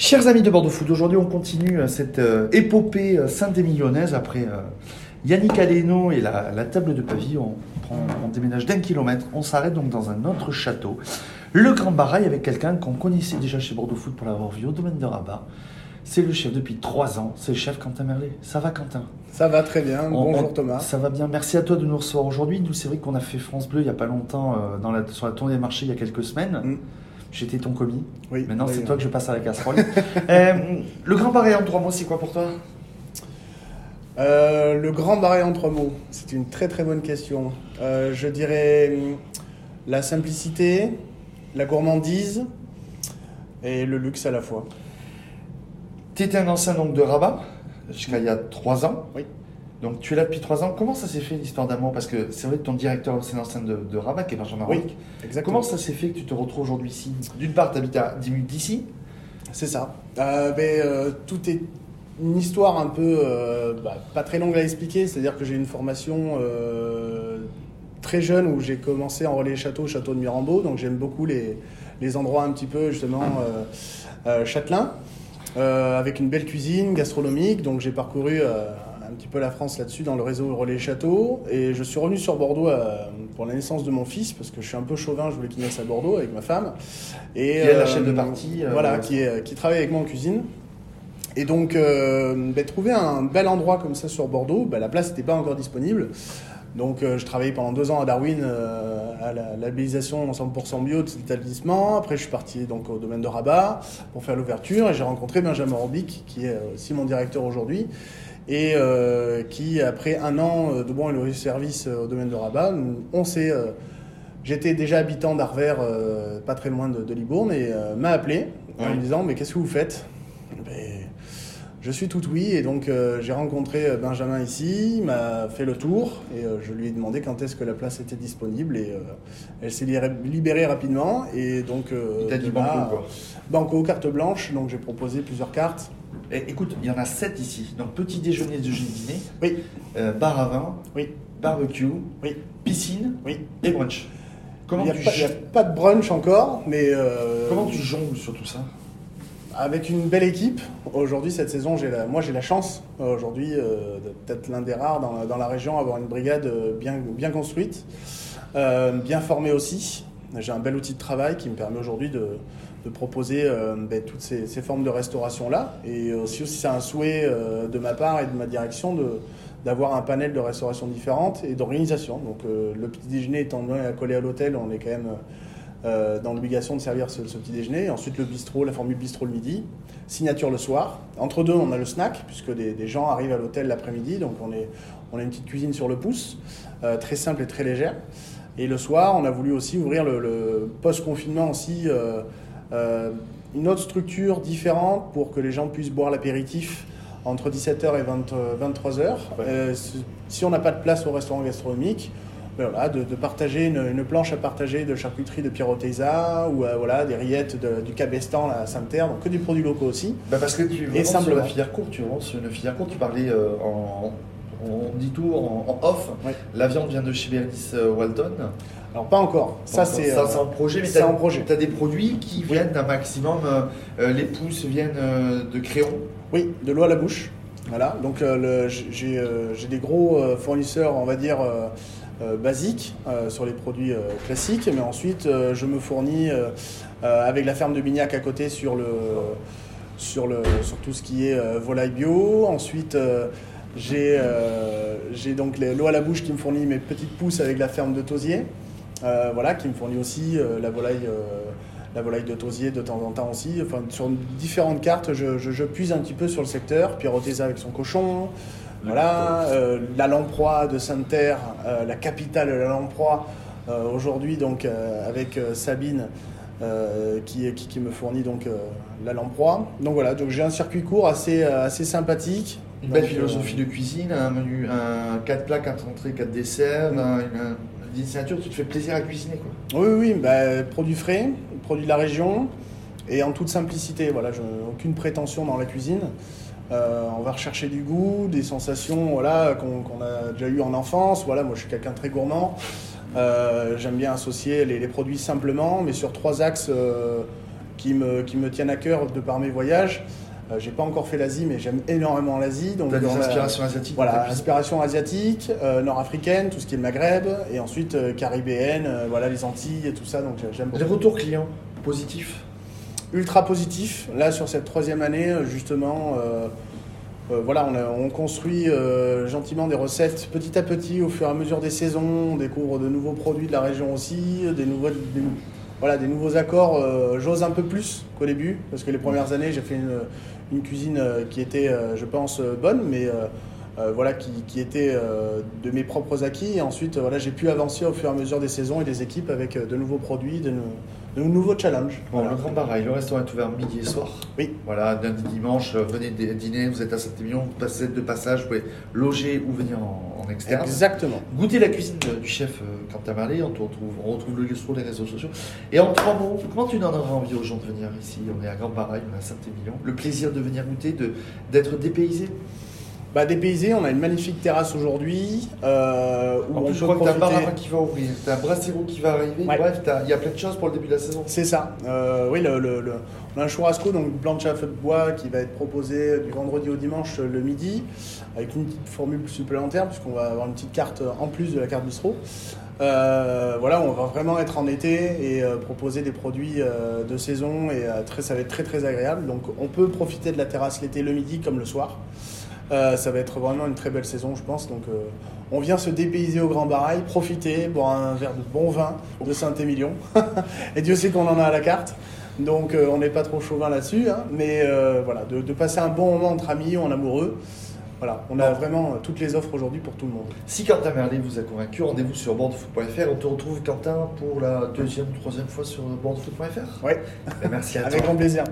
Chers amis de Bordeaux Food, aujourd'hui on continue euh, cette euh, épopée euh, saint-émilionnnaise après euh, Yannick Aleno et la, la table de Pavie. On, prend, on déménage d'un kilomètre, on s'arrête donc dans un autre château, le Grand Barail, avec quelqu'un qu'on connaissait déjà chez Bordeaux Food pour l'avoir vu au domaine de Rabat. C'est le chef depuis trois ans, c'est le chef Quentin Merlet. Ça va Quentin? Ça va très bien. On- Bonjour on- Thomas. Ça va bien, merci à toi de nous recevoir aujourd'hui. Nous, c'est vrai qu'on a fait France Bleu il n'y a pas longtemps euh, dans la, sur la tournée des marchés il y a quelques semaines. Mm. J'étais ton commis. Oui. Maintenant, c'est toi que je passe à la casserole. Euh, le Grand Barail en trois mots, c'est quoi pour toi? Euh, le grand barré en trois mots, c'est une très très bonne question. Euh, je dirais hum, la simplicité, la gourmandise et le luxe à la fois. Tu étais un ancien donc, de Rabat jusqu'à il y a trois ans. Oui. Donc tu es là depuis trois ans. Comment ça s'est fait l'histoire d'amour? Parce que c'est vrai que ton directeur, c'est l'ancien de, de Rabat, qui est Benjamin Oui. Exactement. Comment ça s'est fait que tu te retrouves aujourd'hui ici? D'une part, tu habites à 10 minutes d'ici. C'est ça. Euh, ben, euh, tout est une histoire un peu euh, bah, pas très longue à expliquer. C'est-à-dire que j'ai une formation très jeune où j'ai commencé en relais château, château de Mirambeau. Donc j'aime beaucoup les, les endroits un petit peu justement châtelains, avec une belle cuisine gastronomique. Donc j'ai parcouru un petit peu la France là-dessus dans le réseau relais château. Et je suis revenu sur Bordeaux euh, pour la naissance de mon fils parce que je suis un peu chauvin. Je voulais qu'il naisse à Bordeaux avec ma femme. Et, Qui est la euh, chef de partie, euh, voilà, qui, est, qui travaille avec moi en cuisine. Et donc, euh, ben, trouver un bel endroit comme ça sur Bordeaux, ben, la place n'était pas encore disponible. Donc, euh, je travaillais pendant deux ans à Darwin euh, à la labellisation 100% bio de cet établissement. Après, je suis parti donc au domaine de Rabat pour faire l'ouverture et j'ai rencontré Benjamin Robic, qui est aussi mon directeur aujourd'hui. Et euh, qui, après un an de bon et loyal service euh, au domaine de Rabat, nous- on s'est euh, J'étais déjà habitant d'Arvers, euh, pas très loin de, de Libourne, et euh, m'a appelé en me disant Mais qu'est-ce que vous faites? Ben, Je suis tout oui, et donc euh, j'ai rencontré euh, Benjamin ici, il m'a fait le tour, et euh, je lui ai demandé quand est-ce que la place était disponible, et euh, elle s'est libérée, rapidement, et donc. Il t'a dit banco, quoi. Banco, carte blanche, donc j'ai proposé plusieurs cartes. Et, écoute, il y en a sept ici. Donc petit déjeuner, déjeuner, dîner, Oui, bar à vin, oui, barbecue, oui, piscine oui. et brunch. Comment il n'y a, tu, pas- il y a pas de brunch encore, mais. comment tu jongles sur tout ça? Avec une belle équipe. Aujourd'hui, cette saison, moi j'ai la chance, euh, aujourd'hui, euh, d'être l'un des rares dans, la- région à avoir une brigade euh, bien, construite, bien formée aussi. J'ai un bel outil de travail qui me permet aujourd'hui de, proposer ben, toutes ces, formes de restauration-là. Et aussi, c'est un souhait de ma part et de ma direction d'avoir un panel de restauration différentes et d'organisation. Donc le petit déjeuner étant accolé à l'hôtel, on est quand même euh, dans l'obligation de servir ce, ce petit déjeuner. Ensuite le bistrot, la formule bistrot le midi, signature le soir. Entre deux, on a le snack, puisque des, des gens arrivent à l'hôtel l'après-midi, donc on, est, on a une petite cuisine sur le pouce, euh, très simple et très légère. Et le soir, on a voulu aussi ouvrir le, le post-confinement aussi, euh, une autre structure différente pour que les gens puissent boire l'apéritif entre 17h et 20, 23h. Ouais. Euh, si- on n'a pas de place au restaurant gastronomique, voilà, de, de partager une, une planche à partager de charcuterie de Pierre Oteiza ou euh, voilà, des rillettes de- du Cabestan à Sainte-Terre, donc que des produits locaux aussi. Bah parce que tu vraiment sur la filière courte, tu vraiment sur une filière courte, tu parlais euh, en, on dit tout en, en off. La viande vient de chez Berdis euh, Walton. Alors pas encore, ça c'est euh, en projet, mais tu as des produits qui viennent d'un maximum. euh, les pousses viennent euh, de Créon. Oui, de l'eau à la bouche. Voilà, donc j'ai des gros fournisseurs, on va dire, euh, basiques euh, sur les produits euh, classiques, mais ensuite je me fournis avec la ferme de Bignac à côté sur, le, sur, le, sur tout ce qui est volaille bio. Ensuite, j'ai donc l'eau à la bouche qui me fournit mes petites pousses avec la ferme de Tosier, voilà, qui me fournit aussi la volaille. la volaille de Tosier de temps en temps aussi. Enfin, sur différentes cartes, je, je- puise un petit peu sur le secteur. Pierre Oteza avec son cochon. Voilà, euh, la Lamproie de Sainte-Terre, euh, la capitale de la Lamproie, euh, aujourd'hui donc avec Sabine qui, qui, qui me fournit donc la Lamproie. Donc voilà, donc j'ai un circuit court assez, assez sympathique. Une belle Donc, philosophie de cuisine, un menu, un 4 plats, 4 entrées, 4 desserts, un- une, une signature, tu te fais plaisir à cuisiner. Quoi. Oui, oui, bah, produits frais, produits de la région et en toute simplicité. Voilà, je, aucune prétention dans la cuisine. Euh, on va rechercher du goût, des sensations voilà, qu'on a déjà eu en enfance. Voilà, moi je suis quelqu'un de très gourmand. Euh, J'aime bien associer les, les produits simplement, mais sur trois axes euh, qui me, qui me tiennent à cœur de par mes voyages. Euh, j'ai pas encore fait l'Asie, mais j'aime énormément l'Asie. Donc des inspirations asiatiques Voilà, inspiration asiatique, euh, nord-africaine, tout ce qui est le Maghreb, et ensuite euh, caribéenne, voilà les Antilles et tout ça. Donc j'ai- j'aime beaucoup. Les retours clients positifs? Ultra positif. Là, sur cette troisième année, justement, euh, euh, voilà, on, construit euh, gentiment des recettes petit à petit au fur et à mesure des saisons. On découvre de nouveaux produits de la région aussi, des nouveaux, voilà, des nouveaux accords. J'ose un peu plus qu'au début, parce que les premières années, j'ai fait une, cuisine qui était, je pense, bonne, mais voilà, qui, était de mes propres acquis. Et ensuite, voilà, j'ai pu avancer au fur et à mesure des saisons et des équipes avec de nouveaux produits, de, de nouveaux challenges. Bon, Voilà. le Grand Barail, le restaurant est ouvert midi et soir. Oui. Voilà, lundi, dimanche, euh, venez dî- dîner, vous êtes à Saint-Émilion, vous passez de passage, vous pouvez loger ou venir en, en externe. Exactement. Goûtez la cuisine de- du chef euh, Quentin Marley, on, retrouve, on retrouve le lieu sur les réseaux sociaux. Et en trois mots, comment tu donneras envie aux gens de venir ici? On est à Grand Barail, on est à Saint-Émilion. Le plaisir de venir goûter, d'être dépaysé. Bah, dépaysé, on a une magnifique terrasse aujourd'hui. euh, où En on je crois que t'as profiter- qui va ouvrir, t'as un Brasero qui va arriver. Ouais. Bref, il y a plein de choses pour le début de la saison. C'est ça. Euh, oui, le, le- le- on a un churrasco, donc plancha à feu de bois, qui va être proposé du vendredi au dimanche euh, le midi, avec une petite formule supplémentaire, puisqu'on va avoir une petite carte en plus de la carte bistrot. Euh, voilà, on va vraiment être en été et euh, proposer des produits euh, de saison et très, ça va être très très agréable. Donc on peut profiter de la terrasse l'été le midi comme le soir. Euh, ça va être vraiment une très belle saison, je pense. Donc, euh, on vient se dépayser au Grand Barail, profiter, boire un verre de bon vin de Saint-Émilion. Et Dieu sait qu'on en a à la carte. Donc, euh, on n'est pas trop chauvin là-dessus. hein. mais voilà, de, de passer un bon moment entre amis, en amoureux. Voilà, on a vraiment toutes les offres aujourd'hui pour tout le monde. Si Quentin Merlet vous a convaincu, rendez-vous sur bordefoot.fr. On te retrouve, Quentin, pour la deuxième ou troisième fois sur bordefoot.fr. Ouais. Ben, Merci à Avec toi. grand plaisir.